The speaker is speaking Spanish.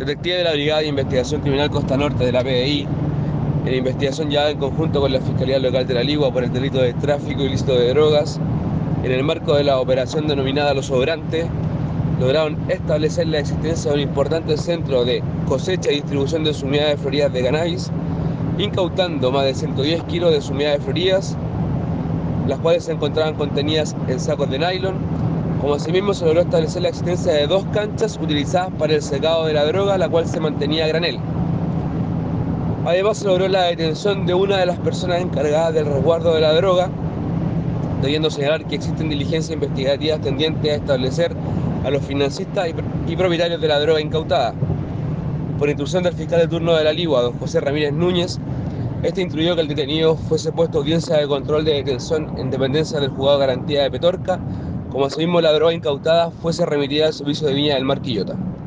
Detective de la Brigada de Investigación Criminal Costa Norte de la PDI, en investigación ya en conjunto con la Fiscalía Local de la Ligua por el delito de tráfico ilícito de drogas, en el marco de la operación denominada Los Sobrantes, lograron establecer la existencia de un importante centro de cosecha y distribución de unidades floridas de cannabis, incautando más de 110 kilos de unidades floridas, las cuales se encontraban contenidas en sacos de nylon, como asimismo se logró establecer la existencia de dos canchas utilizadas para el secado de la droga, la cual se mantenía a granel. Además se logró la detención de una de las personas encargadas del resguardo de la droga, debiendo señalar que existen diligencias investigativas tendientes a establecer a los financistas y, propietarios de la droga incautada. Por instrucción del fiscal de turno de la Ligua, don José Ramírez Núñez, este instruyó que el detenido fuese puesto audiencia de control de detención en dependencia del juzgado de garantía de Petorca, como asimismo la droga incautada fuese remitida al servicio de Viña del Mar Quillota.